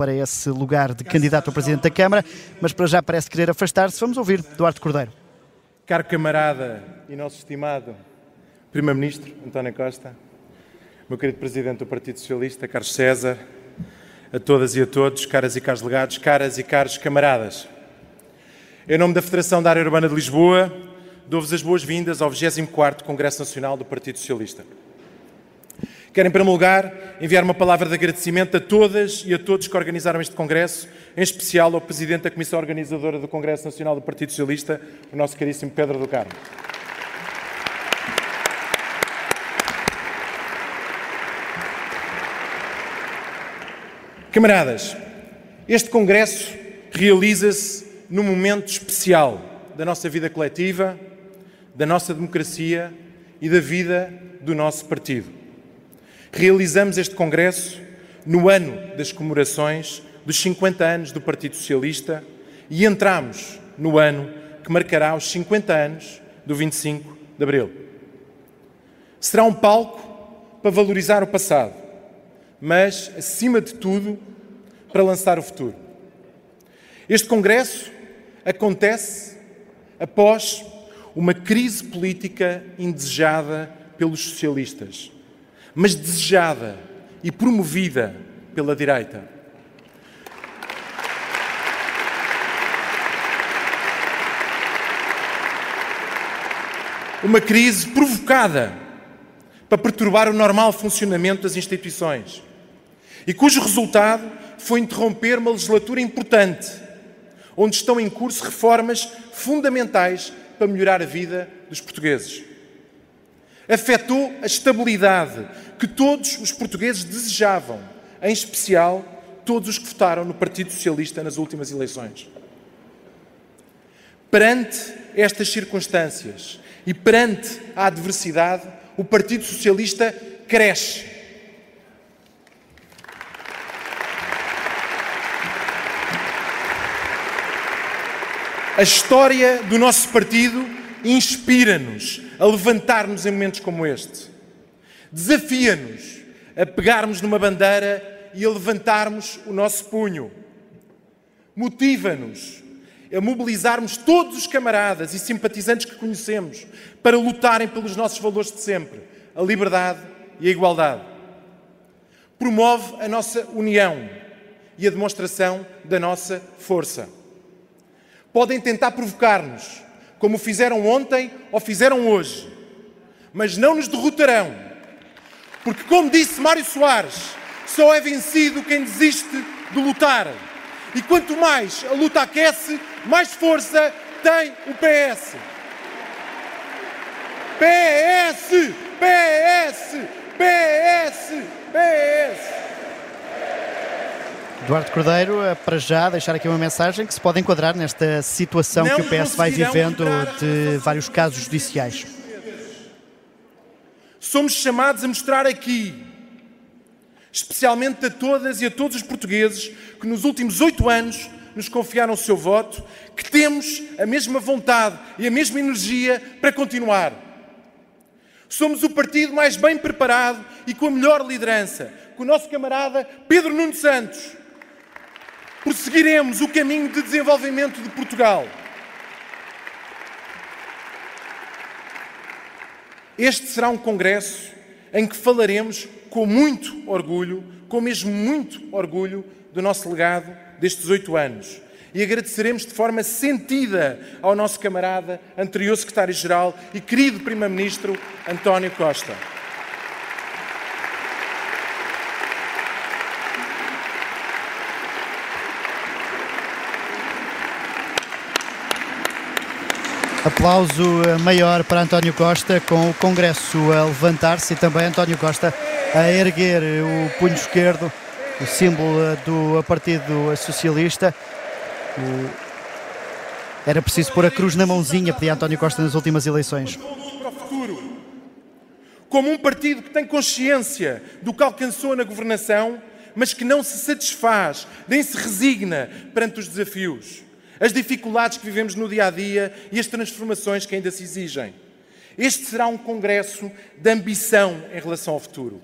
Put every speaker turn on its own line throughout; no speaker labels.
para esse lugar de candidato ao Presidente da Câmara, mas para já parece querer afastar-se. Vamos ouvir Duarte Cordeiro.
Caro camarada e nosso estimado Primeiro-Ministro António Costa, meu querido Presidente do Partido Socialista, Carlos César, a todas e a todos, caras e caros legados, caras e caros camaradas. Em nome da Federação da Área Urbana de Lisboa, dou-vos as boas-vindas ao 24º Congresso Nacional do Partido Socialista. Quero, em primeiro lugar, enviar uma palavra de agradecimento a todas e a todos que organizaram este Congresso, em especial ao Presidente da Comissão Organizadora do Congresso Nacional do Partido Socialista, o nosso caríssimo Pedro do Carmo. Camaradas, este Congresso realiza-se num momento especial da nossa vida coletiva, da nossa democracia e da vida do nosso partido. Realizamos este Congresso no ano das comemorações dos 50 anos do Partido Socialista e entramos no ano que marcará os 50 anos do 25 de Abril. Será um palco para valorizar o passado, mas, acima de tudo, para lançar o futuro. Este Congresso acontece após uma crise política indesejada pelos socialistas, mas desejada e promovida pela direita. Uma crise provocada para perturbar o normal funcionamento das instituições e cujo resultado foi interromper uma legislatura importante, onde estão em curso reformas fundamentais para melhorar a vida dos portugueses. Afetou a estabilidade que todos os portugueses desejavam, em especial todos os que votaram no Partido Socialista nas últimas eleições. Perante estas circunstâncias e perante a adversidade, o Partido Socialista cresce. A história do nosso partido inspira-nos a levantar-nos em momentos como este. Desafia-nos a pegarmos numa bandeira e a levantarmos o nosso punho. Motiva-nos a mobilizarmos todos os camaradas e simpatizantes que conhecemos para lutarem pelos nossos valores de sempre, a liberdade e a igualdade. Promove a nossa união e a demonstração da nossa força. Podem tentar provocar-nos, como fizeram ontem ou fizeram hoje, mas não nos derrotarão, porque, como disse Mário Soares, só é vencido quem desiste de lutar. E quanto mais a luta aquece, mais força tem o PS. PS! PS! PS! PS!
Eduardo Cordeiro, eh, para já deixar aqui uma mensagem que se pode enquadrar nesta situação
Não
que o PS vai vivendo de vários casos judiciais.
Somos chamados a mostrar aqui, especialmente a todas e a todos os portugueses que nos últimos oito anos nos confiaram o seu voto, que temos a mesma vontade e a mesma energia para continuar. Somos o partido mais bem preparado e com a melhor liderança, com o nosso camarada Pedro Nuno Santos. Prosseguiremos o caminho de desenvolvimento de Portugal. Este será um congresso em que falaremos com muito orgulho, com mesmo muito orgulho, do nosso legado destes oito anos. E agradeceremos de forma sentida ao nosso camarada, anterior secretário-geral e querido Primeiro-Ministro António Costa.
Aplauso eh, maior para António Costa, com o Congresso a levantar-se e também António Costa a erguer o punho esquerdo, o símbolo eh, do Partido Socialista. Era preciso pôr a cruz na mãozinha, pedia António Costa nas últimas eleições.
Como um partido que tem consciência do que alcançou na governação, mas que não se satisfaz, nem se resigna perante os desafios, as dificuldades que vivemos no dia a dia e as transformações que ainda se exigem. Este será um congresso de ambição em relação ao futuro.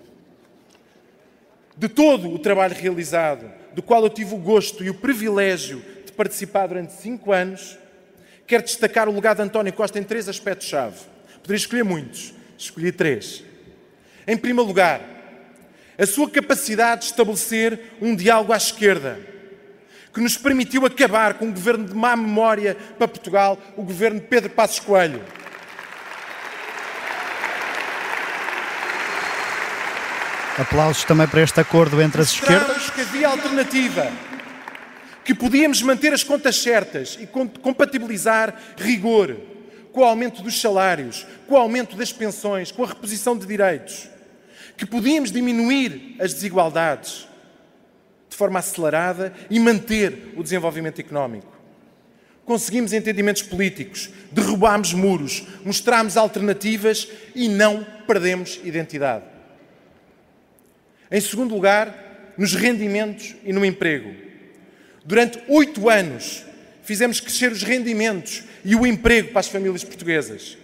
de todo o trabalho realizado, do qual eu tive o gosto e o privilégio de participar durante cinco anos, quero destacar o legado de António Costa em três aspectos-chave. Poderia escolher muitos, escolhi três. Em primeiro lugar, a sua capacidade de estabelecer um diálogo à esquerda, que nos permitiu acabar com um governo de má memória para Portugal, o governo de Pedro Passos Coelho.
Aplausos também para este acordo entre as esquerdas.
que havia alternativa, que podíamos manter as contas certas e compatibilizar rigor com o aumento dos salários, com o aumento das pensões, com a reposição de direitos, que podíamos diminuir as desigualdades de forma acelerada e manter o desenvolvimento económico. Conseguimos entendimentos políticos, derrubámos muros, mostramos alternativas e não perdemos identidade. Em segundo lugar, nos rendimentos e no emprego. Durante oito anos, fizemos crescer os rendimentos e o emprego para as famílias portuguesas.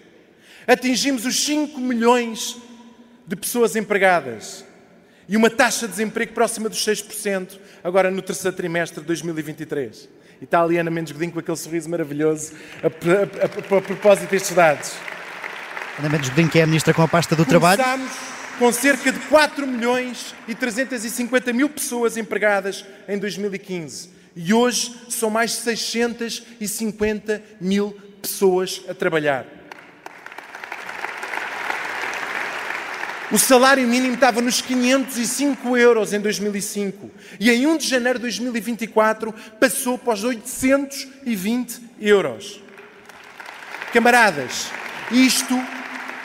Atingimos os 5 milhões de pessoas empregadas e uma taxa de desemprego próxima dos 6%, agora no terceiro trimestre de 2023. E está ali Ana Mendes Godinho com aquele sorriso maravilhoso a, a, a, a propósito destes dados.
Ana Mendes Godinho, que é a Ministra com a pasta do Começámos
Trabalho com cerca de 4 milhões e 350 mil pessoas empregadas em 2015. E hoje são mais de 650 mil pessoas a trabalhar. O salário mínimo estava nos 505 euros em 2005 e em 1 de janeiro de 2024 passou para os 820 euros. Camaradas, isto,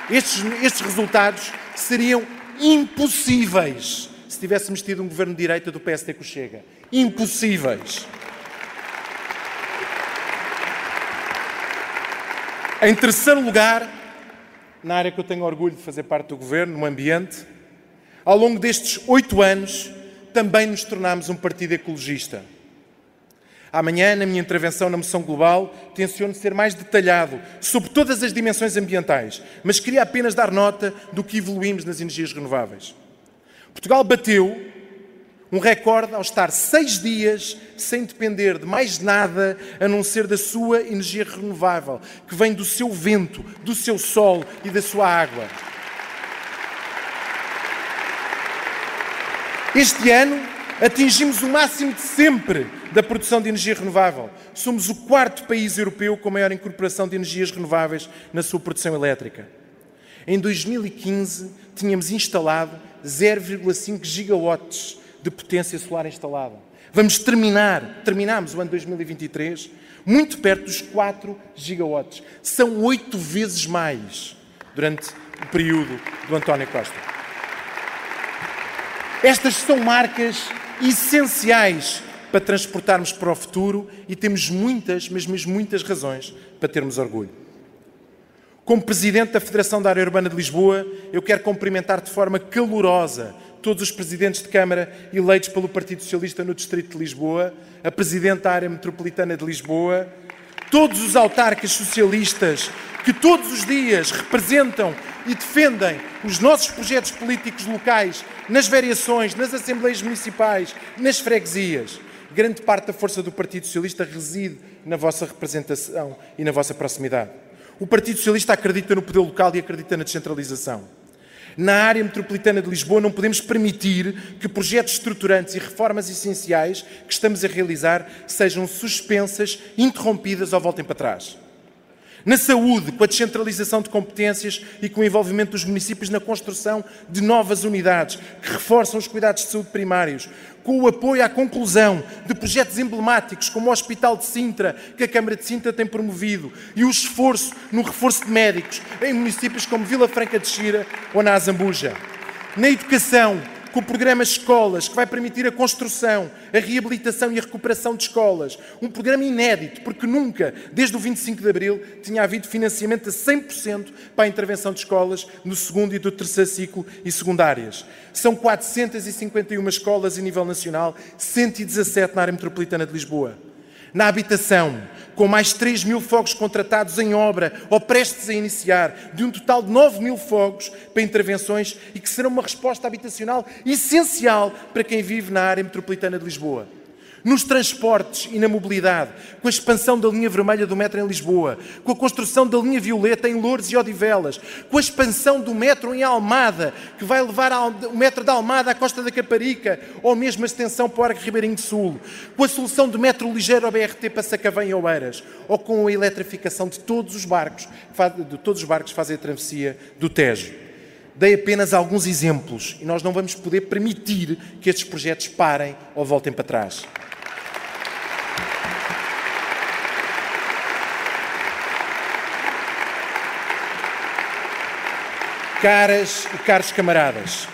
estes, estes resultados seriam impossíveis se tivéssemos tido um governo de direita do PSD que chega. Impossíveis. Em terceiro lugar, na área que eu tenho orgulho de fazer parte do governo, no ambiente, ao longo destes oito anos, também nos tornámos um partido ecologista. Amanhã, na minha intervenção na moção global, tenciono ser mais detalhado sobre todas as dimensões ambientais, mas queria apenas dar nota do que evoluímos nas energias renováveis. Portugal bateu um recorde ao estar seis dias sem depender de mais nada a não ser da sua energia renovável, que vem do seu vento, do seu sol e da sua água. Este ano atingimos o máximo de sempre da produção de energia renovável. Somos o quarto país europeu com maior incorporação de energias renováveis na sua produção elétrica. Em 2015, tínhamos instalado 0,5 gigawatts de potência solar instalada. Vamos terminar, terminamos o ano 2023 muito perto dos 4 gigawatts. São oito vezes mais durante o período do António Costa. Estas são marcas essenciais para transportarmos para o futuro e temos muitas, mas mesmo muitas razões para termos orgulho. Como Presidente da Federação da Área Urbana de Lisboa, eu quero cumprimentar de forma calorosa todos os presidentes de Câmara eleitos pelo Partido Socialista no Distrito de Lisboa, a Presidente da Área Metropolitana de Lisboa, todos os autarcas socialistas que todos os dias representam e defendem os nossos projetos políticos locais nas variações, nas assembleias municipais, nas freguesias grande parte da força do Partido Socialista reside na vossa representação e na vossa proximidade. O Partido Socialista acredita no poder local e acredita na descentralização. Na área metropolitana de Lisboa não podemos permitir que projetos estruturantes e reformas essenciais que estamos a realizar sejam suspensas, interrompidas ou voltem para trás. Na saúde, com a descentralização de competências e com o envolvimento dos municípios na construção de novas unidades que reforçam os cuidados de saúde primários, com o apoio à conclusão de projetos emblemáticos como o Hospital de Sintra, que a Câmara de Sintra tem promovido, e o esforço no reforço de médicos em municípios como Vila Franca de Xira ou na Azambuja. Na educação, com o programa Escolas, que vai permitir a construção, a reabilitação e a recuperação de escolas. Um programa inédito, porque nunca, desde o 25 de Abril, tinha havido financiamento a 100% para a intervenção de escolas no segundo e do terceiro ciclo e secundárias. São 451 escolas a nível nacional, 117 na área metropolitana de Lisboa. Na habitação, com mais 3 mil fogos contratados em obra ou prestes a iniciar, de um total de 9 mil fogos para intervenções e que serão uma resposta habitacional essencial para quem vive na área metropolitana de Lisboa nos transportes e na mobilidade, com a expansão da linha vermelha do metro em Lisboa, com a construção da linha violeta em Lourdes e Odivelas, com a expansão do metro em Almada, que vai levar o metro da Almada à Costa da Caparica, ou mesmo a extensão para o Arco Ribeirinho do Sul, com a solução do metro ligeiro ao BRT para Sacavém e Oeiras, ou com a eletrificação de todos os barcos, de todos os barcos que fazem a travessia do Tejo. Dei apenas alguns exemplos e nós não vamos poder permitir que estes projetos parem ou voltem para trás. Caras e caros camaradas,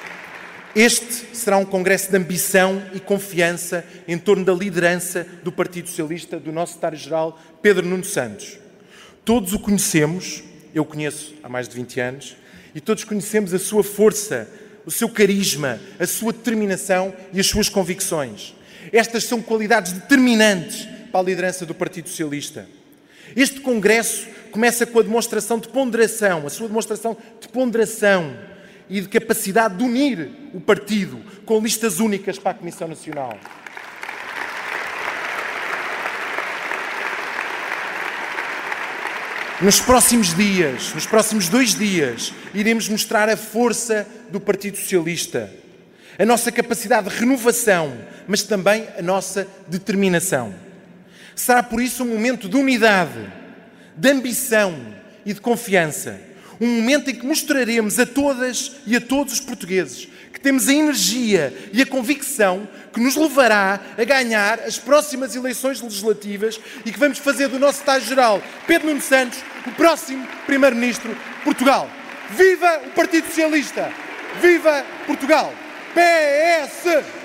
este será um congresso de ambição e confiança em torno da liderança do Partido Socialista, do nosso secretário-geral Pedro Nuno Santos. Todos o conhecemos, eu conheço há mais de 20 anos, e todos conhecemos a sua força, o seu carisma, a sua determinação e as suas convicções. Estas são qualidades determinantes para a liderança do Partido Socialista. Este congresso começa com a demonstração de ponderação, a sua demonstração de ponderação e de capacidade de unir o partido com listas únicas para a Comissão Nacional. Nos próximos dias, nos próximos dois dias, iremos mostrar a força do Partido Socialista, a nossa capacidade de renovação, mas também a nossa determinação. Será por isso um momento de unidade de ambição e de confiança. Um momento em que mostraremos a todas e a todos os portugueses que temos a energia e a convicção que nos levará a ganhar as próximas eleições legislativas e que vamos fazer do nosso Estado-Geral, Pedro Nuno Santos, o próximo Primeiro-Ministro de Portugal. Viva o Partido Socialista! Viva Portugal! PS!